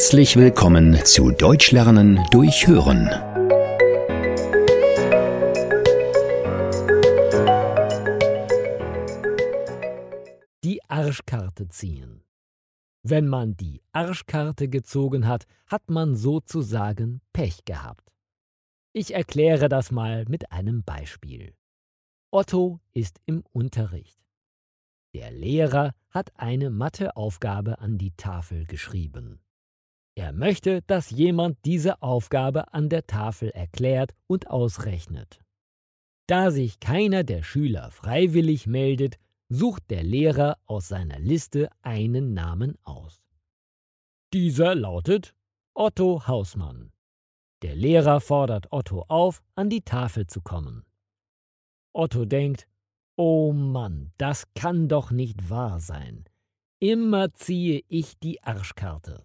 Herzlich willkommen zu Deutsch lernen durch Hören. Die Arschkarte ziehen. Wenn man die Arschkarte gezogen hat, hat man sozusagen Pech gehabt. Ich erkläre das mal mit einem Beispiel. Otto ist im Unterricht. Der Lehrer hat eine Matheaufgabe an die Tafel geschrieben. Er möchte, dass jemand diese Aufgabe an der Tafel erklärt und ausrechnet. Da sich keiner der Schüler freiwillig meldet, sucht der Lehrer aus seiner Liste einen Namen aus. Dieser lautet Otto Hausmann. Der Lehrer fordert Otto auf, an die Tafel zu kommen. Otto denkt, Oh Mann, das kann doch nicht wahr sein. Immer ziehe ich die Arschkarte.